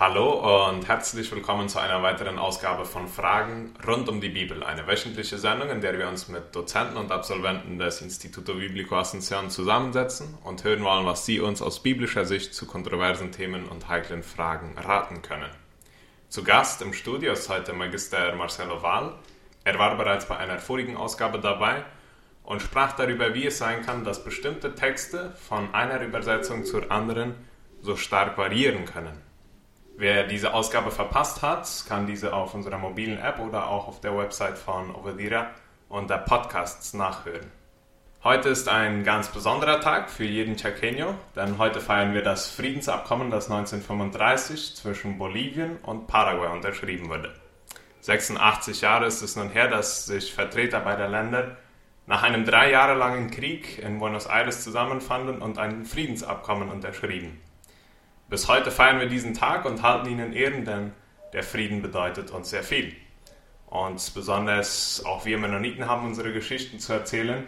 Hallo und herzlich willkommen zu einer weiteren Ausgabe von Fragen rund um die Bibel, eine wöchentliche Sendung, in der wir uns mit Dozenten und Absolventen des Instituto Biblico Asunción zusammensetzen und hören wollen, was sie uns aus biblischer Sicht zu kontroversen Themen und heiklen Fragen raten können. Zu Gast im Studio ist heute Magister Marcelo Wahl. Er war bereits bei einer vorigen Ausgabe dabei und sprach darüber, wie es sein kann, dass bestimmte Texte von einer Übersetzung zur anderen so stark variieren können. Wer diese Ausgabe verpasst hat, kann diese auf unserer mobilen App oder auch auf der Website von Ovadira unter Podcasts nachhören. Heute ist ein ganz besonderer Tag für jeden Chaqueño, denn heute feiern wir das Friedensabkommen, das 1935 zwischen Bolivien und Paraguay unterschrieben wurde. 86 Jahre ist es nun her, dass sich Vertreter beider Länder nach einem drei Jahre langen Krieg in Buenos Aires zusammenfanden und ein Friedensabkommen unterschrieben. Bis heute feiern wir diesen Tag und halten ihn in Ehren, denn der Frieden bedeutet uns sehr viel. Und besonders auch wir Mennoniten haben unsere Geschichten zu erzählen,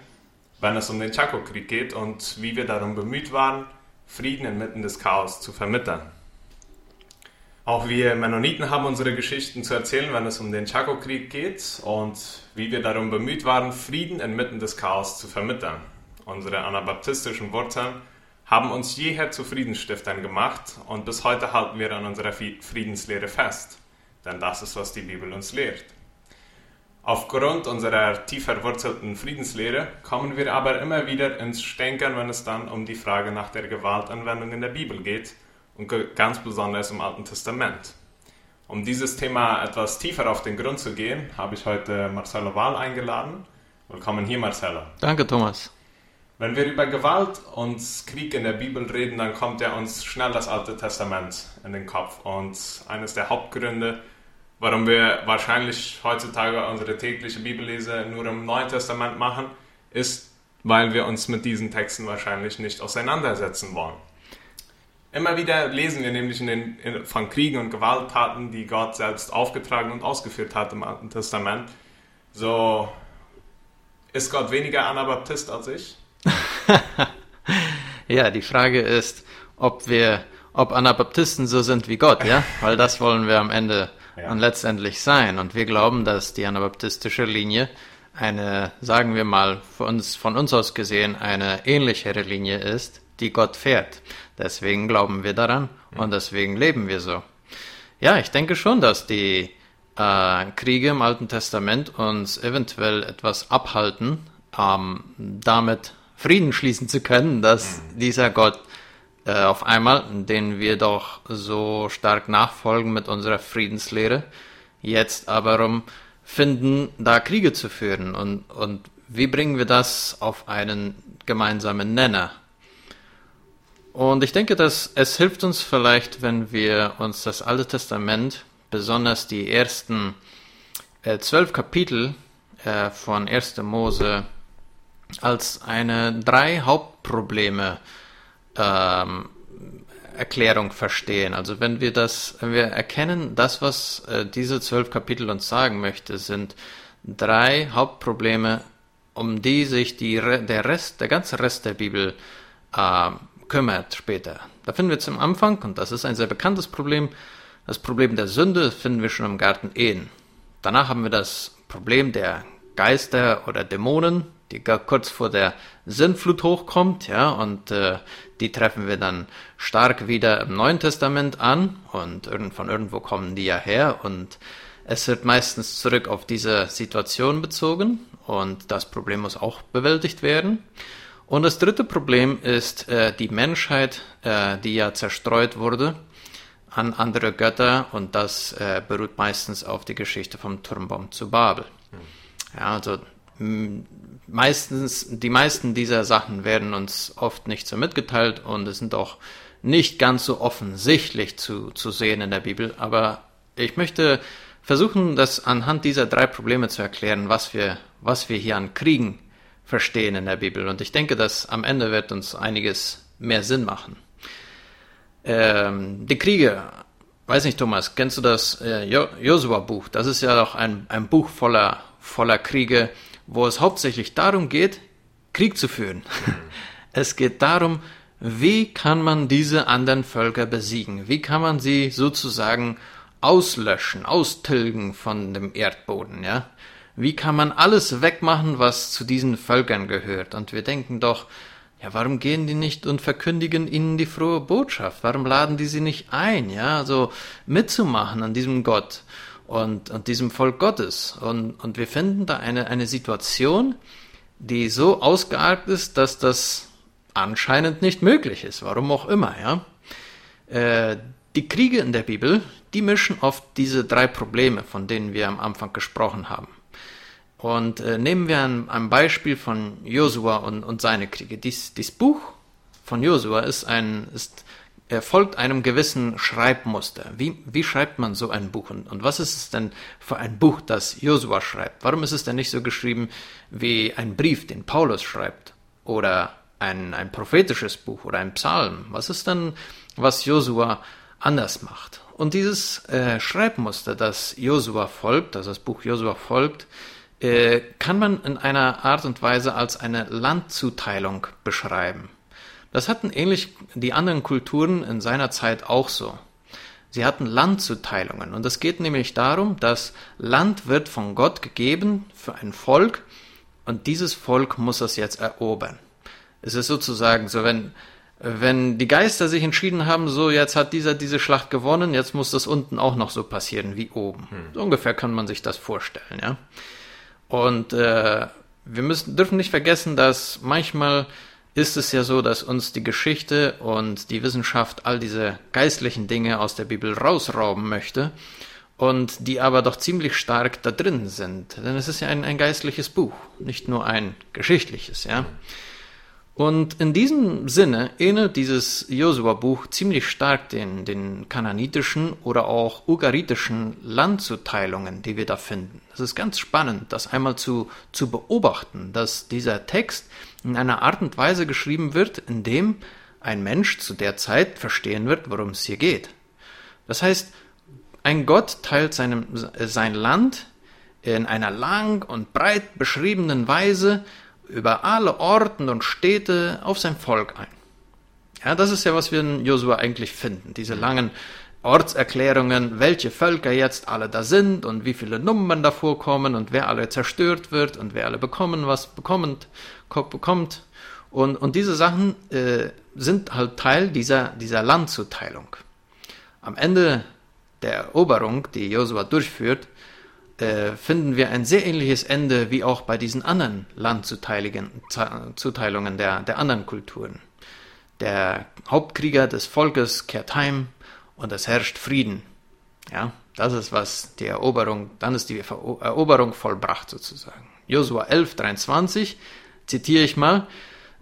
wenn es um den Chaco-Krieg geht und wie wir darum bemüht waren, Frieden inmitten des Chaos zu vermitteln. Auch wir Mennoniten haben unsere Geschichten zu erzählen, wenn es um den Chaco-Krieg geht und wie wir darum bemüht waren, Frieden inmitten des Chaos zu vermitteln. Unsere anabaptistischen Wurzeln haben uns jeher zu Friedensstiftern gemacht und bis heute halten wir an unserer Friedenslehre fest, denn das ist, was die Bibel uns lehrt. Aufgrund unserer tief verwurzelten Friedenslehre kommen wir aber immer wieder ins Stänkern, wenn es dann um die Frage nach der Gewaltanwendung in der Bibel geht und ganz besonders im Alten Testament. Um dieses Thema etwas tiefer auf den Grund zu gehen, habe ich heute Marcelo Wahl eingeladen. Willkommen hier, Marcelo. Danke, Thomas. Wenn wir über Gewalt und Krieg in der Bibel reden, dann kommt ja uns schnell das Alte Testament in den Kopf. Und eines der Hauptgründe, warum wir wahrscheinlich heutzutage unsere tägliche Bibellese nur im Neuen Testament machen, ist, weil wir uns mit diesen Texten wahrscheinlich nicht auseinandersetzen wollen. Immer wieder lesen wir nämlich in den, in, von Kriegen und Gewalttaten, die Gott selbst aufgetragen und ausgeführt hat im Alten Testament. So ist Gott weniger Anabaptist als ich? ja, die Frage ist, ob wir, ob Anabaptisten so sind wie Gott, ja? Weil das wollen wir am Ende ja. und letztendlich sein. Und wir glauben, dass die anabaptistische Linie eine, sagen wir mal, von uns, von uns aus gesehen, eine ähnlichere Linie ist, die Gott fährt. Deswegen glauben wir daran und deswegen leben wir so. Ja, ich denke schon, dass die äh, Kriege im Alten Testament uns eventuell etwas abhalten, ähm, damit Frieden schließen zu können, dass dieser Gott äh, auf einmal, den wir doch so stark nachfolgen mit unserer Friedenslehre, jetzt aber um finden, da Kriege zu führen. Und, und wie bringen wir das auf einen gemeinsamen Nenner? Und ich denke, dass es hilft uns vielleicht, wenn wir uns das Alte Testament, besonders die ersten äh, zwölf Kapitel äh, von 1. Mose als eine drei Hauptprobleme ähm, Erklärung verstehen. Also wenn wir das, wenn wir erkennen, das, was äh, diese zwölf Kapitel uns sagen möchte, sind drei Hauptprobleme, um die sich die, der Rest, der ganze Rest der Bibel äh, kümmert später. Da finden wir zum Anfang, und das ist ein sehr bekanntes Problem, das Problem der Sünde finden wir schon im Garten Ehen. Danach haben wir das Problem der Geister oder Dämonen, die kurz vor der Sintflut hochkommt, ja, und äh, die treffen wir dann stark wieder im Neuen Testament an und von irgendwo kommen die ja her und es wird meistens zurück auf diese Situation bezogen und das Problem muss auch bewältigt werden. Und das dritte Problem ist äh, die Menschheit, äh, die ja zerstreut wurde an andere Götter und das äh, beruht meistens auf die Geschichte vom Turmbaum zu Babel. Ja, also meistens, die meisten dieser Sachen werden uns oft nicht so mitgeteilt und es sind auch nicht ganz so offensichtlich zu, zu sehen in der Bibel. Aber ich möchte versuchen, das anhand dieser drei Probleme zu erklären, was wir, was wir hier an Kriegen verstehen in der Bibel. Und ich denke, dass am Ende wird uns einiges mehr Sinn machen. Ähm, die Kriege, weiß nicht, Thomas, kennst du das äh, Josua-Buch? Das ist ja auch ein, ein Buch voller, voller Kriege wo es hauptsächlich darum geht, Krieg zu führen. Es geht darum, wie kann man diese anderen Völker besiegen? Wie kann man sie sozusagen auslöschen, austilgen von dem Erdboden, ja? Wie kann man alles wegmachen, was zu diesen Völkern gehört? Und wir denken doch, ja, warum gehen die nicht und verkündigen ihnen die frohe Botschaft? Warum laden die sie nicht ein, ja, also mitzumachen an diesem Gott und, und diesem Volk Gottes? Und, und wir finden da eine, eine Situation, die so ausgeartet ist, dass das anscheinend nicht möglich ist, warum auch immer, ja. Äh, die Kriege in der Bibel, die mischen oft diese drei Probleme, von denen wir am Anfang gesprochen haben. Und äh, nehmen wir ein, ein, Beispiel von Josua und, und seine Kriege. Dies, dies Buch von Josua ist ein, ist, er folgt einem gewissen Schreibmuster. Wie, wie schreibt man so ein Buch? Und, und was ist es denn für ein Buch, das Josua schreibt? Warum ist es denn nicht so geschrieben wie ein Brief, den Paulus schreibt? Oder ein, ein prophetisches Buch oder ein Psalm? Was ist denn, was Josua anders macht? Und dieses äh, Schreibmuster, das Josua folgt, also das Buch Josua folgt, äh, kann man in einer Art und Weise als eine Landzuteilung beschreiben. Das hatten ähnlich die anderen Kulturen in seiner Zeit auch so. Sie hatten Landzuteilungen und es geht nämlich darum, dass Land wird von Gott gegeben für ein Volk und dieses Volk muss es jetzt erobern. Es ist sozusagen so, wenn, wenn die Geister sich entschieden haben, so jetzt hat dieser diese Schlacht gewonnen, jetzt muss das unten auch noch so passieren wie oben. Hm. So ungefähr kann man sich das vorstellen, ja. Und äh, wir müssen, dürfen nicht vergessen, dass manchmal ist es ja so, dass uns die Geschichte und die Wissenschaft all diese geistlichen Dinge aus der Bibel rausrauben möchte und die aber doch ziemlich stark da drin sind. Denn es ist ja ein, ein geistliches Buch, nicht nur ein geschichtliches, ja. Und in diesem Sinne ähnelt dieses Josua-Buch ziemlich stark den, den kananitischen oder auch ugaritischen Landzuteilungen, die wir da finden. Es ist ganz spannend, das einmal zu, zu beobachten, dass dieser Text in einer Art und Weise geschrieben wird, in dem ein Mensch zu der Zeit verstehen wird, worum es hier geht. Das heißt, ein Gott teilt seinem, sein Land in einer lang und breit beschriebenen Weise über alle Orten und Städte auf sein Volk ein. Ja, das ist ja, was wir in Josua eigentlich finden. Diese langen Ortserklärungen, welche Völker jetzt alle da sind und wie viele Nummern da vorkommen und wer alle zerstört wird und wer alle bekommen, was bekommt, bekommt. Und, und diese Sachen äh, sind halt Teil dieser, dieser Landzuteilung. Am Ende der Eroberung, die Josua durchführt, äh, finden wir ein sehr ähnliches Ende wie auch bei diesen anderen Landzuteilungen der, der anderen Kulturen. Der Hauptkrieger des Volkes kehrt heim und es herrscht Frieden. Ja, das ist was die Eroberung, dann ist die Eroberung vollbracht sozusagen. Josua 11, 23, zitiere ich mal,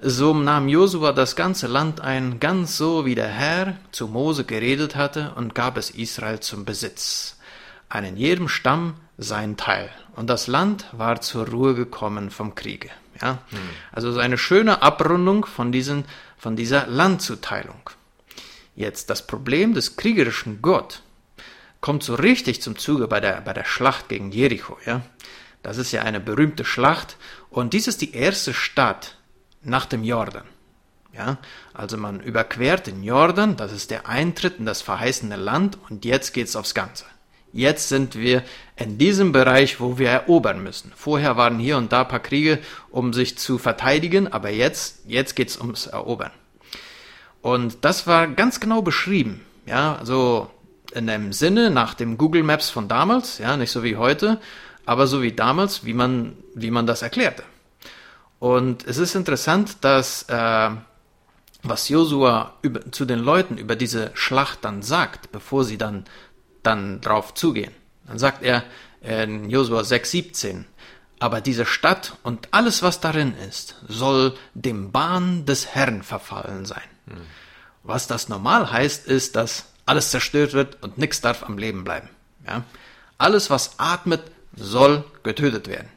so nahm Josua das ganze Land ein, ganz so wie der Herr zu Mose geredet hatte, und gab es Israel zum Besitz. Einen jedem Stamm sein Teil. Und das Land war zur Ruhe gekommen vom Kriege. Ja? Hm. Also so eine schöne Abrundung von, diesen, von dieser Landzuteilung. Jetzt das Problem des kriegerischen Gott kommt so richtig zum Zuge bei der, bei der Schlacht gegen Jericho. Ja? Das ist ja eine berühmte Schlacht und dies ist die erste Stadt nach dem Jordan. Ja, also man überquert den Jordan, das ist der Eintritt in das verheißene Land und jetzt geht's aufs Ganze. Jetzt sind wir in diesem Bereich, wo wir erobern müssen. Vorher waren hier und da ein paar Kriege, um sich zu verteidigen, aber jetzt, jetzt geht's ums Erobern. Und das war ganz genau beschrieben. Ja, also in einem Sinne nach dem Google Maps von damals, ja, nicht so wie heute, aber so wie damals, wie man, wie man das erklärte. Und es ist interessant, dass äh, was Josua zu den Leuten über diese Schlacht dann sagt, bevor sie dann dann drauf zugehen. Dann sagt er in Josua 6,17, aber diese Stadt und alles, was darin ist, soll dem Bahn des Herrn verfallen sein. Hm. Was das normal heißt, ist, dass alles zerstört wird und nichts darf am Leben bleiben. Ja? Alles, was atmet, soll getötet werden.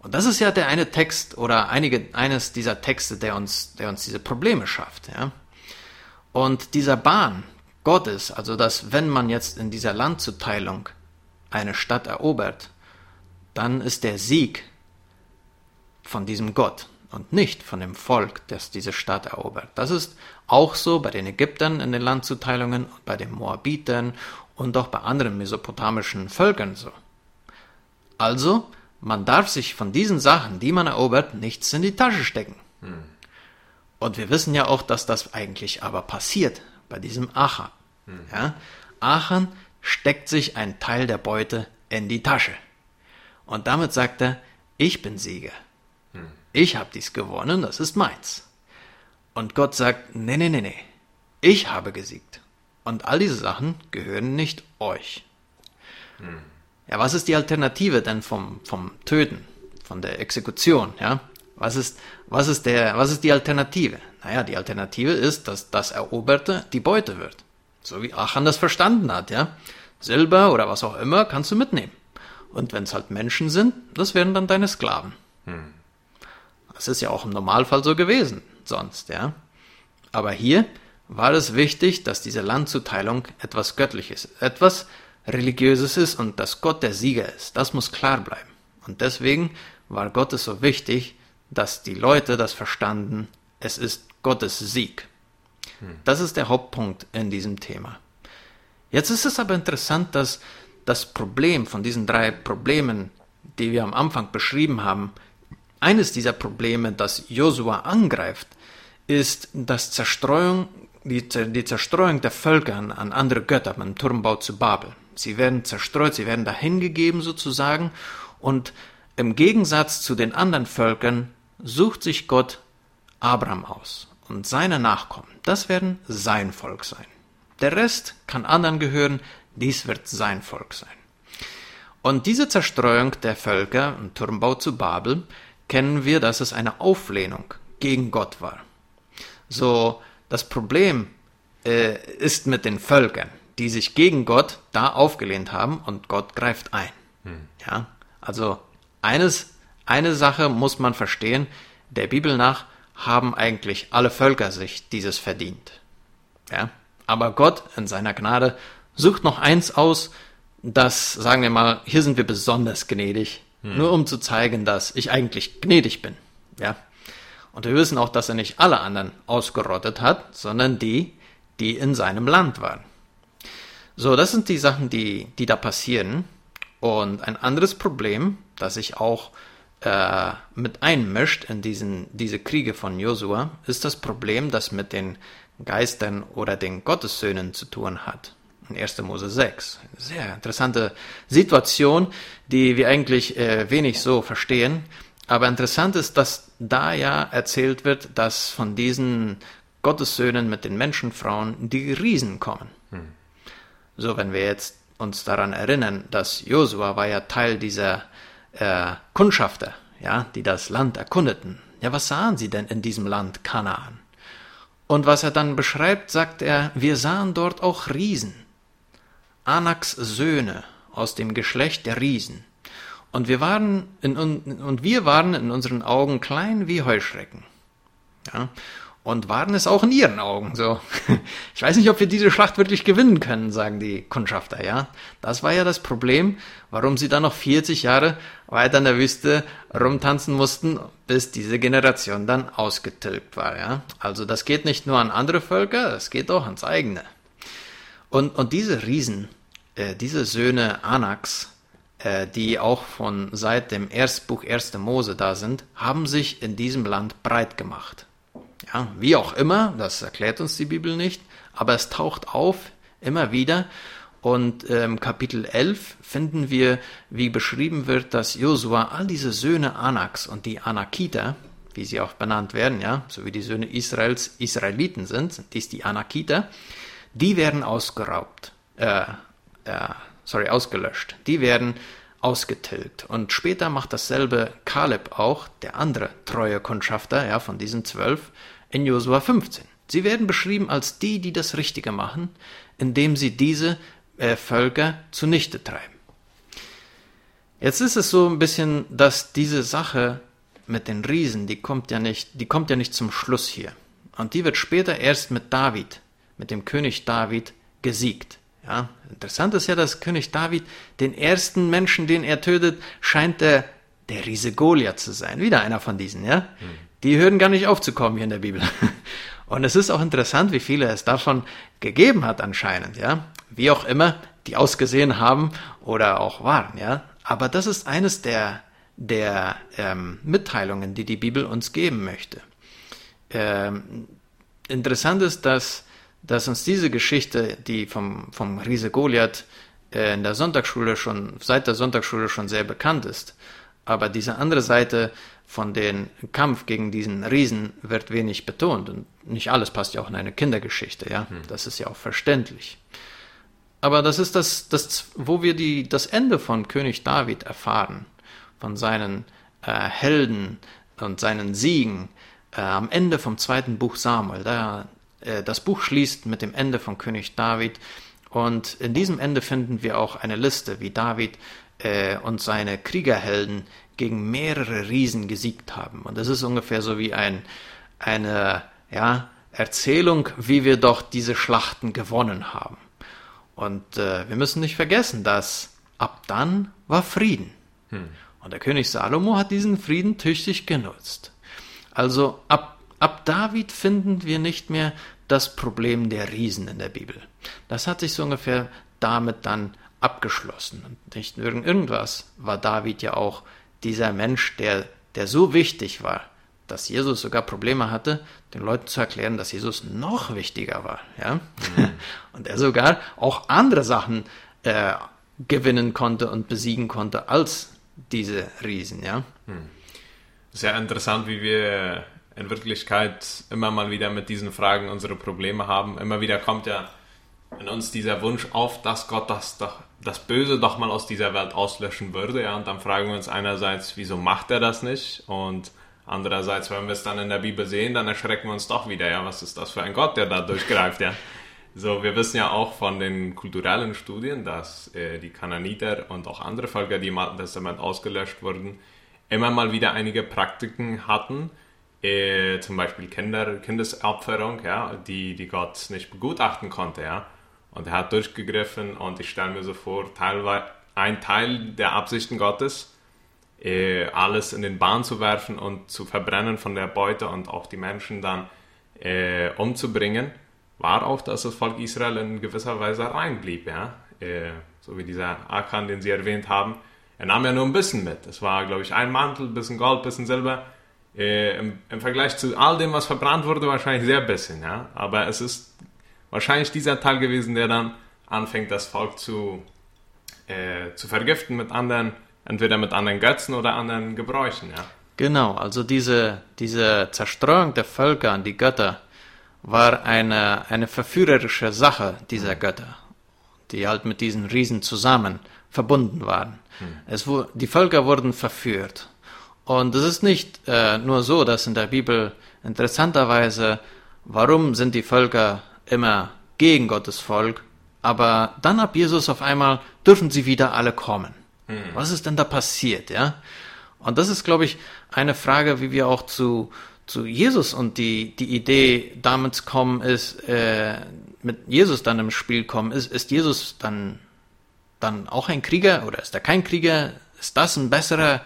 Und das ist ja der eine Text oder einige, eines dieser Texte, der uns, der uns diese Probleme schafft. Ja? Und dieser Bahn, Gottes, also dass wenn man jetzt in dieser Landzuteilung eine Stadt erobert, dann ist der Sieg von diesem Gott und nicht von dem Volk, das diese Stadt erobert. Das ist auch so bei den Ägyptern in den Landzuteilungen, bei den Moabitern und auch bei anderen mesopotamischen Völkern so. Also, man darf sich von diesen Sachen, die man erobert, nichts in die Tasche stecken. Hm. Und wir wissen ja auch, dass das eigentlich aber passiert bei diesem Achan. Hm. Ja? Achan steckt sich einen Teil der Beute in die Tasche. Und damit sagt er, ich bin Sieger. Hm. Ich habe dies gewonnen, das ist meins. Und Gott sagt, nee, nee, nee, nee, ich habe gesiegt. Und all diese Sachen gehören nicht euch. Hm. Ja, was ist die Alternative denn vom, vom Töten, von der Exekution, ja? Was ist, was ist der, was ist die Alternative? Naja, die Alternative ist, dass das Eroberte die Beute wird. So wie Achan das verstanden hat, ja? Silber oder was auch immer kannst du mitnehmen. Und wenn es halt Menschen sind, das werden dann deine Sklaven. Hm. Das ist ja auch im Normalfall so gewesen, sonst, ja. Aber hier war es wichtig, dass diese Landzuteilung etwas Göttliches, etwas Religiöses ist und dass Gott der Sieger ist. Das muss klar bleiben. Und deswegen war Gott es so wichtig, dass die Leute das verstanden, es ist Gottes Sieg. Hm. Das ist der Hauptpunkt in diesem Thema. Jetzt ist es aber interessant, dass das Problem von diesen drei Problemen, die wir am Anfang beschrieben haben, eines dieser Probleme, das Josua angreift, ist das Zerstreuung, die, die Zerstreuung der Völker an, an andere Götter beim Turmbau zu Babel. Sie werden zerstreut, sie werden dahingegeben sozusagen und im Gegensatz zu den anderen Völkern sucht sich Gott Abraham aus und seine Nachkommen. Das werden sein Volk sein. Der Rest kann anderen gehören, dies wird sein Volk sein. Und diese Zerstreuung der Völker im Turmbau zu Babel kennen wir, dass es eine Auflehnung gegen Gott war. So, das Problem äh, ist mit den Völkern, die sich gegen Gott da aufgelehnt haben und Gott greift ein. Hm. Ja, also eines, eine Sache muss man verstehen, der Bibel nach haben eigentlich alle Völker sich dieses verdient. Ja, aber Gott in seiner Gnade sucht noch eins aus, das, sagen wir mal, hier sind wir besonders gnädig, hm. nur um zu zeigen, dass ich eigentlich gnädig bin. Ja. Und wir wissen auch, dass er nicht alle anderen ausgerottet hat, sondern die, die in seinem Land waren. So, das sind die Sachen, die, die da passieren. Und ein anderes Problem, das sich auch äh, mit einmischt in diesen, diese Kriege von Josua, ist das Problem, das mit den Geistern oder den Gottessöhnen zu tun hat. In 1. Mose 6. Eine sehr interessante Situation, die wir eigentlich äh, wenig so verstehen. Aber interessant ist, dass da ja erzählt wird, dass von diesen Gottessöhnen mit den Menschenfrauen die Riesen kommen. So, wenn wir jetzt uns daran erinnern, dass Josua war ja Teil dieser äh, Kundschafter, ja, die das Land erkundeten. Ja, was sahen sie denn in diesem Land Kanaan? Und was er dann beschreibt, sagt er, wir sahen dort auch Riesen, Anaks Söhne aus dem Geschlecht der Riesen. Und wir waren in, und wir waren in unseren Augen klein wie Heuschrecken. Ja, und waren es auch in ihren Augen so. Ich weiß nicht, ob wir diese Schlacht wirklich gewinnen können, sagen die Kundschafter, ja. Das war ja das Problem, warum sie dann noch 40 Jahre weiter in der Wüste rumtanzen mussten, bis diese Generation dann ausgetilgt war, ja. Also das geht nicht nur an andere Völker, das geht auch ans eigene. Und, und diese Riesen, äh, diese Söhne Anaks, äh, die auch von seit dem Erstbuch 1. Mose da sind, haben sich in diesem Land breit gemacht. Ja, wie auch immer, das erklärt uns die Bibel nicht, aber es taucht auf immer wieder. Und im ähm, Kapitel 11 finden wir, wie beschrieben wird, dass Josua all diese Söhne Anaks und die Anakiter, wie sie auch benannt werden, ja, so wie die Söhne Israels Israeliten sind, sind dies die Anakiter, die werden ausgeraubt, äh, äh, sorry, ausgelöscht. Die werden ausgetilgt. Und später macht dasselbe Kaleb auch, der andere treue Kundschafter ja, von diesen zwölf, in Josua 15. Sie werden beschrieben als die, die das Richtige machen, indem sie diese äh, Völker zunichte treiben. Jetzt ist es so ein bisschen, dass diese Sache mit den Riesen, die kommt ja nicht, die kommt ja nicht zum Schluss hier. Und die wird später erst mit David, mit dem König David, gesiegt. Ja, interessant ist ja, dass König David den ersten Menschen, den er tötet, scheint der, der Riese Goliath zu sein. Wieder einer von diesen, ja. Hm. Die hören gar nicht auf zu kommen hier in der Bibel. Und es ist auch interessant, wie viele es davon gegeben hat anscheinend, ja. Wie auch immer, die ausgesehen haben oder auch waren, ja. Aber das ist eines der, der ähm, Mitteilungen, die die Bibel uns geben möchte. Ähm, interessant ist, dass, dass uns diese Geschichte, die vom, vom Riese Goliath äh, in der Sonntagsschule schon, seit der Sonntagsschule schon sehr bekannt ist, aber diese andere Seite von dem Kampf gegen diesen Riesen wird wenig betont. Und nicht alles passt ja auch in eine Kindergeschichte, ja. Hm. Das ist ja auch verständlich. Aber das ist das, das wo wir die, das Ende von König David erfahren, von seinen äh, Helden und seinen Siegen äh, am Ende vom zweiten Buch Samuel. Da, das Buch schließt mit dem Ende von König David. Und in diesem Ende finden wir auch eine Liste, wie David äh, und seine Kriegerhelden gegen mehrere Riesen gesiegt haben. Und das ist ungefähr so wie ein, eine ja, Erzählung, wie wir doch diese Schlachten gewonnen haben. Und äh, wir müssen nicht vergessen, dass ab dann war Frieden. Hm. Und der König Salomo hat diesen Frieden tüchtig genutzt. Also ab, ab David finden wir nicht mehr das Problem der Riesen in der Bibel. Das hat sich so ungefähr damit dann abgeschlossen. Und nicht irgendwas war David ja auch dieser Mensch, der, der so wichtig war, dass Jesus sogar Probleme hatte, den Leuten zu erklären, dass Jesus noch wichtiger war. Ja? Mhm. Und er sogar auch andere Sachen äh, gewinnen konnte und besiegen konnte als diese Riesen. Ja? Mhm. Sehr interessant, wie wir in Wirklichkeit immer mal wieder mit diesen Fragen unsere Probleme haben. Immer wieder kommt ja in uns dieser Wunsch auf, dass Gott das, das Böse doch mal aus dieser Welt auslöschen würde. Ja? Und dann fragen wir uns einerseits, wieso macht er das nicht? Und andererseits, wenn wir es dann in der Bibel sehen, dann erschrecken wir uns doch wieder. Ja, was ist das für ein Gott, der da durchgreift? Ja? So, wir wissen ja auch von den kulturellen Studien, dass äh, die Kananiter und auch andere Völker, die im Alten Testament ausgelöscht wurden, immer mal wieder einige Praktiken hatten, äh, zum Beispiel Kinder, Kindesopferung, ja, die, die Gott nicht begutachten konnte. Ja. Und er hat durchgegriffen und ich stelle mir so vor, teilweise ein Teil der Absichten Gottes, äh, alles in den Bahn zu werfen und zu verbrennen von der Beute und auch die Menschen dann äh, umzubringen, war auch, dass das Volk Israel in gewisser Weise reinblieb. Ja? Äh, so wie dieser Akan, den Sie erwähnt haben. Er nahm ja nur ein bisschen mit. Es war, glaube ich, ein Mantel, ein bisschen Gold, ein bisschen Silber. Äh, im, im, Vergleich zu all dem, was verbrannt wurde, wahrscheinlich sehr bisschen. Ja? Aber es ist wahrscheinlich dieser Teil gewesen, der dann anfängt, das Volk zu, äh, zu vergiften mit anderen, entweder mit anderen Götzen oder anderen Gebräuchen. Ja? Genau, also diese, diese Zerstreuung der Völker an die Götter war eine, eine verführerische Sache dieser mhm. Götter, die halt mit diesen Riesen zusammen verbunden waren. Mhm. Es, die Völker wurden verführt. Und es ist nicht äh, nur so, dass in der Bibel interessanterweise, warum sind die Völker immer gegen Gottes Volk, aber dann ab Jesus auf einmal dürfen sie wieder alle kommen. Hm. Was ist denn da passiert, ja? Und das ist, glaube ich, eine Frage, wie wir auch zu, zu Jesus und die, die Idee damit kommen ist, äh, mit Jesus dann im Spiel kommen, ist, ist Jesus dann, dann auch ein Krieger oder ist er kein Krieger? Ist das ein besserer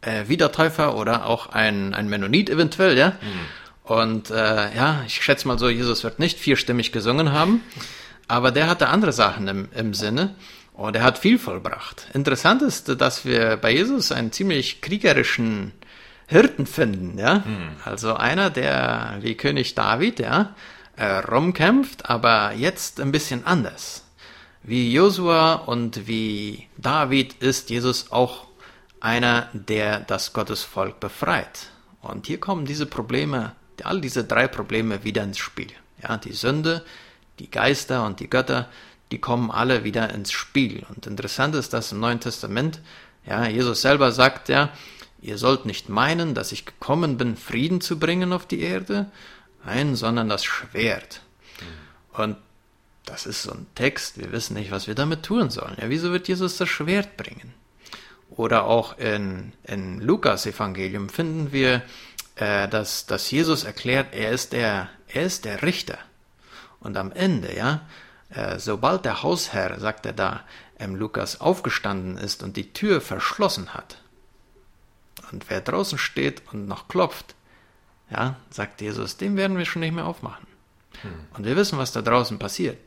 äh, Wiedertäufer oder auch ein, ein Mennonit eventuell, ja? Mhm. Und äh, ja, ich schätze mal so, Jesus wird nicht vierstimmig gesungen haben, aber der hatte andere Sachen im, im Sinne und er hat viel vollbracht. Interessant ist, dass wir bei Jesus einen ziemlich kriegerischen Hirten finden, ja. Mhm. Also einer, der wie König David, ja, äh, rumkämpft, aber jetzt ein bisschen anders. Wie Josua und wie David ist Jesus auch einer, der das Gottesvolk befreit. Und hier kommen diese Probleme all diese drei Probleme wieder ins Spiel. Ja, die Sünde, die Geister und die Götter, die kommen alle wieder ins Spiel. Und interessant ist, dass im Neuen Testament, ja, Jesus selber sagt ja, ihr sollt nicht meinen, dass ich gekommen bin, Frieden zu bringen auf die Erde, nein, sondern das Schwert. Und das ist so ein Text, wir wissen nicht, was wir damit tun sollen. Ja, wieso wird Jesus das Schwert bringen? Oder auch in, in Lukas Evangelium finden wir äh, dass, dass Jesus erklärt, er ist der, er ist der Richter. Und am Ende, ja, äh, sobald der Hausherr, sagt er da, ähm, Lukas aufgestanden ist und die Tür verschlossen hat, und wer draußen steht und noch klopft, ja, sagt Jesus, dem werden wir schon nicht mehr aufmachen. Hm. Und wir wissen, was da draußen passiert.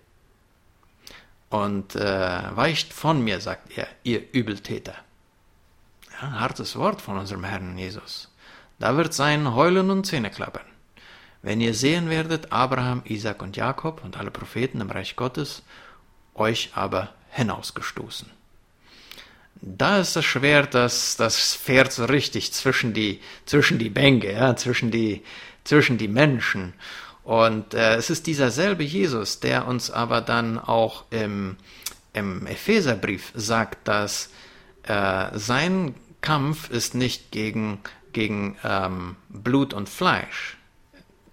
Und äh, weicht von mir, sagt er, ihr Übeltäter. Ein hartes Wort von unserem Herrn Jesus. Da wird sein Heulen und Zähneklappern. Wenn ihr sehen werdet, Abraham, Isaac und Jakob und alle Propheten im Reich Gottes, euch aber hinausgestoßen. Da ist das Schwert, das, das fährt so richtig zwischen die, zwischen die Bänke, ja, zwischen die, zwischen die Menschen. Und äh, es ist dieser selbe Jesus, der uns aber dann auch im, im Epheserbrief sagt, dass äh, sein Kampf ist nicht gegen, gegen ähm, Blut und Fleisch.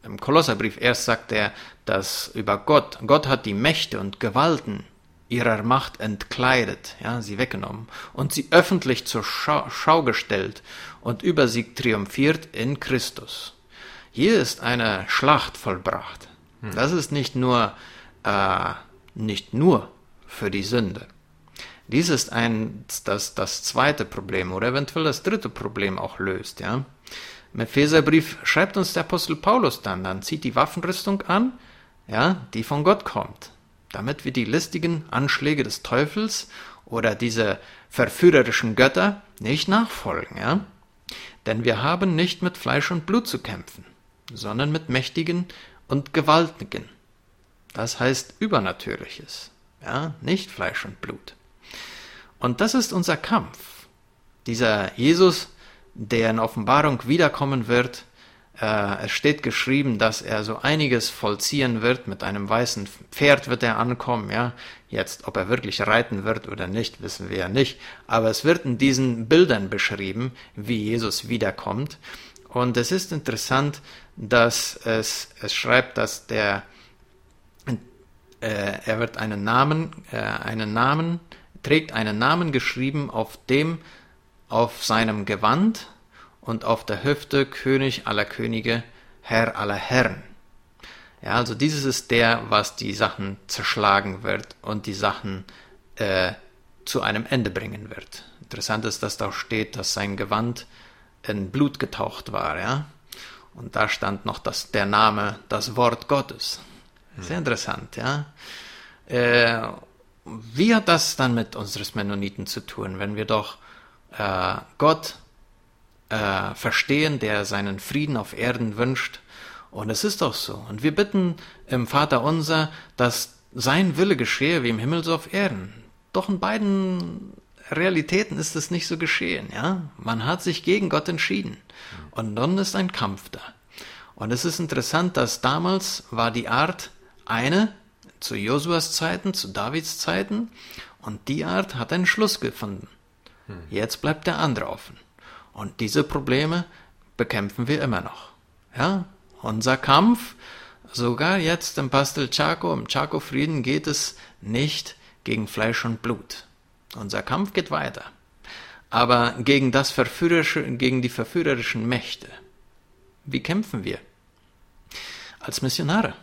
Im Kolosserbrief erst sagt er, dass über Gott, Gott hat die Mächte und Gewalten ihrer Macht entkleidet, ja, sie weggenommen und sie öffentlich zur Schau, Schau gestellt und über sie triumphiert in Christus. Hier ist eine Schlacht vollbracht. Hm. Das ist nicht nur, äh, nicht nur für die Sünde. Dies ist ein, das, das zweite Problem oder eventuell das dritte Problem auch löst, ja. Im Epheserbrief schreibt uns der Apostel Paulus dann, dann zieht die Waffenrüstung an, ja, die von Gott kommt, damit wir die listigen Anschläge des Teufels oder diese verführerischen Götter nicht nachfolgen, ja. Denn wir haben nicht mit Fleisch und Blut zu kämpfen, sondern mit Mächtigen und Gewaltigen. Das heißt Übernatürliches, ja, nicht Fleisch und Blut. Und das ist unser Kampf. Dieser Jesus, der in Offenbarung wiederkommen wird, äh, es steht geschrieben, dass er so einiges vollziehen wird. Mit einem weißen Pferd wird er ankommen, ja. Jetzt, ob er wirklich reiten wird oder nicht, wissen wir ja nicht. Aber es wird in diesen Bildern beschrieben, wie Jesus wiederkommt. Und es ist interessant, dass es, es schreibt, dass der, äh, er wird einen Namen, äh, einen Namen, trägt einen Namen geschrieben auf dem, auf seinem Gewand und auf der Hüfte König aller Könige, Herr aller Herren. Ja, also dieses ist der, was die Sachen zerschlagen wird und die Sachen äh, zu einem Ende bringen wird. Interessant ist, dass da steht, dass sein Gewand in Blut getaucht war, ja. Und da stand noch das, der Name, das Wort Gottes. Sehr interessant, ja. Äh, wie hat das dann mit unseres Mennoniten zu tun, wenn wir doch äh, Gott äh, verstehen, der seinen Frieden auf Erden wünscht? Und es ist doch so. Und wir bitten im Vater unser, dass sein Wille geschehe wie im Himmel so auf Erden. Doch in beiden Realitäten ist es nicht so geschehen, ja. Man hat sich gegen Gott entschieden. Und dann ist ein Kampf da. Und es ist interessant, dass damals war die Art eine, zu Josuas Zeiten, zu Davids Zeiten, und die Art hat einen Schluss gefunden. Hm. Jetzt bleibt der andere offen. Und diese Probleme bekämpfen wir immer noch. Ja, unser Kampf, sogar jetzt im Pastel Chaco, im Chaco-Frieden geht es nicht gegen Fleisch und Blut. Unser Kampf geht weiter. Aber gegen, das verführerische, gegen die verführerischen Mächte. Wie kämpfen wir? Als Missionare.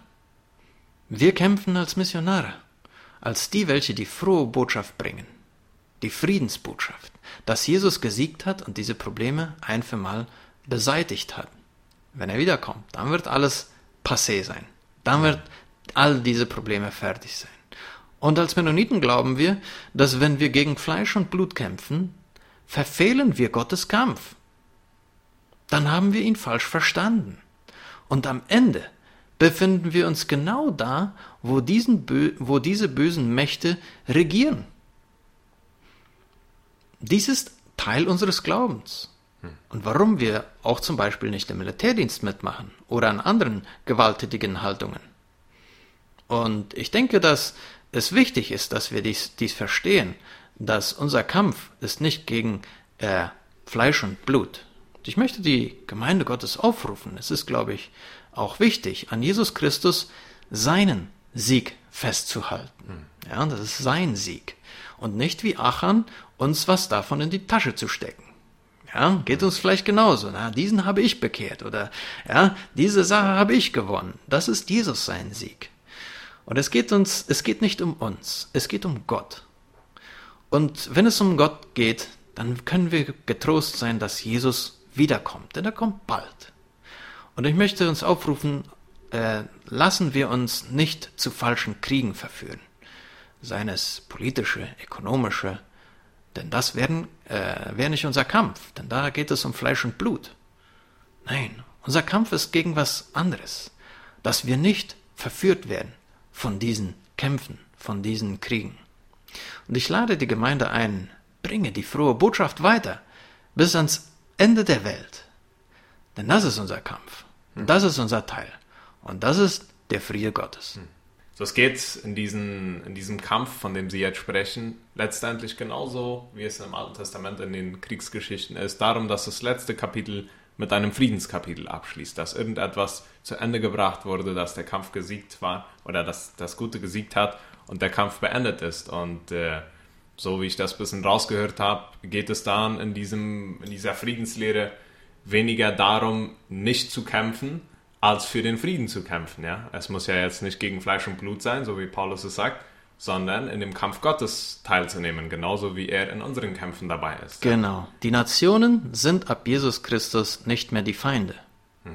Wir kämpfen als Missionare, als die, welche die frohe Botschaft bringen, die Friedensbotschaft, dass Jesus gesiegt hat und diese Probleme ein für mal beseitigt hat. Wenn er wiederkommt, dann wird alles passé sein. Dann wird all diese Probleme fertig sein. Und als Mennoniten glauben wir, dass wenn wir gegen Fleisch und Blut kämpfen, verfehlen wir Gottes Kampf. Dann haben wir ihn falsch verstanden. Und am Ende befinden wir uns genau da, wo, diesen, wo diese bösen Mächte regieren. Dies ist Teil unseres Glaubens. Hm. Und warum wir auch zum Beispiel nicht im Militärdienst mitmachen oder an anderen gewalttätigen Haltungen. Und ich denke, dass es wichtig ist, dass wir dies, dies verstehen, dass unser Kampf ist nicht gegen äh, Fleisch und Blut. Ich möchte die Gemeinde Gottes aufrufen. Es ist, glaube ich, auch wichtig, an Jesus Christus seinen Sieg festzuhalten. Ja, das ist sein Sieg. Und nicht wie Achan uns was davon in die Tasche zu stecken. Ja, geht uns vielleicht genauso. Na, diesen habe ich bekehrt oder ja, diese Sache habe ich gewonnen. Das ist Jesus sein Sieg. Und es geht uns, es geht nicht um uns, es geht um Gott. Und wenn es um Gott geht, dann können wir getrost sein, dass Jesus wiederkommt, denn er kommt bald. Und ich möchte uns aufrufen, äh, lassen wir uns nicht zu falschen Kriegen verführen, seien es politische, ökonomische, denn das wäre äh, wär nicht unser Kampf, denn da geht es um Fleisch und Blut. Nein, unser Kampf ist gegen was anderes, dass wir nicht verführt werden von diesen Kämpfen, von diesen Kriegen. Und ich lade die Gemeinde ein, bringe die frohe Botschaft weiter bis ans Ende der Welt. Denn das ist unser Kampf. Das ist unser Teil. Und das ist der Friede Gottes. So, es geht in, diesen, in diesem Kampf, von dem Sie jetzt sprechen, letztendlich genauso, wie es im Alten Testament in den Kriegsgeschichten ist, darum, dass das letzte Kapitel mit einem Friedenskapitel abschließt, dass irgendetwas zu Ende gebracht wurde, dass der Kampf gesiegt war oder dass das Gute gesiegt hat und der Kampf beendet ist. Und äh, so wie ich das ein bisschen rausgehört habe, geht es dann in, diesem, in dieser Friedenslehre weniger darum, nicht zu kämpfen, als für den Frieden zu kämpfen. Ja? Es muss ja jetzt nicht gegen Fleisch und Blut sein, so wie Paulus es sagt, sondern in dem Kampf Gottes teilzunehmen, genauso wie er in unseren Kämpfen dabei ist. Genau. Die Nationen sind ab Jesus Christus nicht mehr die Feinde. Hm.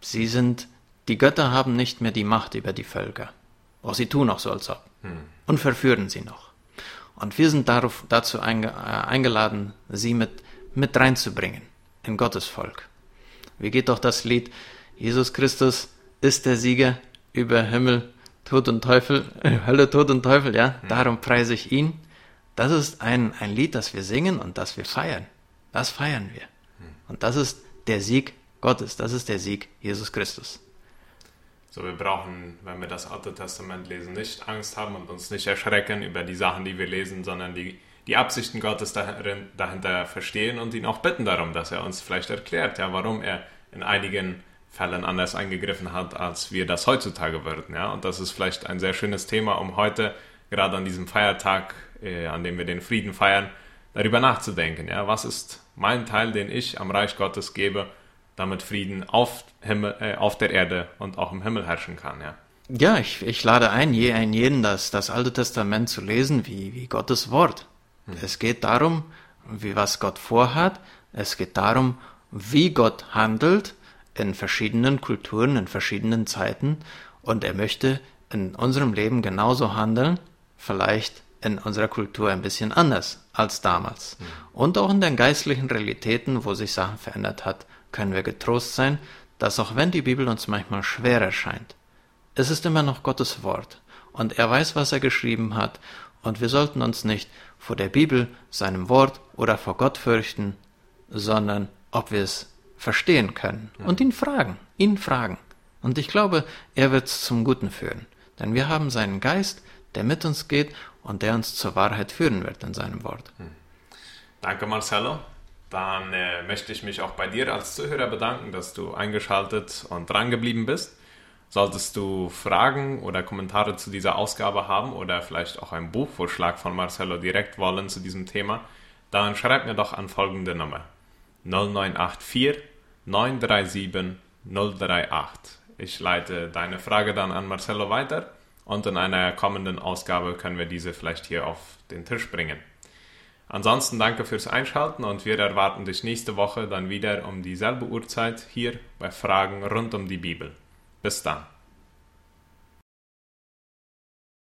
Sie sind, die Götter haben nicht mehr die Macht über die Völker. Auch sie tun auch so, als ob. Hm. Und verführen sie noch. Und wir sind darauf, dazu einge, äh, eingeladen, sie mit, mit reinzubringen Gottes Volk. Wie geht doch das Lied? Jesus Christus ist der Sieger über Himmel, Tod und Teufel, äh, Hölle, Tod und Teufel, ja, mhm. darum preise ich ihn. Das ist ein, ein Lied, das wir singen und das wir feiern. Das feiern wir. Mhm. Und das ist der Sieg Gottes, das ist der Sieg Jesus Christus. So, wir brauchen, wenn wir das Alte Testament lesen, nicht Angst haben und uns nicht erschrecken über die Sachen, die wir lesen, sondern die, die Absichten Gottes dahinter verstehen und ihn auch bitten darum, dass er uns vielleicht erklärt, ja, warum er in einigen Fällen anders eingegriffen hat, als wir das heutzutage würden. Ja? Und das ist vielleicht ein sehr schönes Thema, um heute, gerade an diesem Feiertag, äh, an dem wir den Frieden feiern, darüber nachzudenken. Ja? Was ist mein Teil, den ich am Reich Gottes gebe, damit Frieden auf, Himmel, äh, auf der Erde und auch im Himmel herrschen kann? Ja, ja ich, ich lade ein, je, ein jeden, das, das Alte Testament zu lesen, wie, wie Gottes Wort. Hm. Es geht darum, wie was Gott vorhat. Es geht darum, wie Gott handelt in verschiedenen Kulturen, in verschiedenen Zeiten und er möchte in unserem Leben genauso handeln, vielleicht in unserer Kultur ein bisschen anders als damals. Mhm. Und auch in den geistlichen Realitäten, wo sich Sachen verändert hat, können wir getrost sein, dass auch wenn die Bibel uns manchmal schwer erscheint, es ist immer noch Gottes Wort und er weiß, was er geschrieben hat und wir sollten uns nicht vor der Bibel, seinem Wort oder vor Gott fürchten, sondern ob wir es verstehen können und ihn fragen, ihn fragen. Und ich glaube, er wird es zum Guten führen. Denn wir haben seinen Geist, der mit uns geht und der uns zur Wahrheit führen wird in seinem Wort. Hm. Danke, Marcelo. Dann äh, möchte ich mich auch bei dir als Zuhörer bedanken, dass du eingeschaltet und drangeblieben bist. Solltest du Fragen oder Kommentare zu dieser Ausgabe haben oder vielleicht auch einen Buchvorschlag von Marcelo direkt wollen zu diesem Thema, dann schreib mir doch an folgende Nummer 0984 937 038. Ich leite deine Frage dann an Marcelo weiter und in einer kommenden Ausgabe können wir diese vielleicht hier auf den Tisch bringen. Ansonsten danke fürs Einschalten und wir erwarten dich nächste Woche dann wieder um dieselbe Uhrzeit hier bei Fragen rund um die Bibel. Bis dann.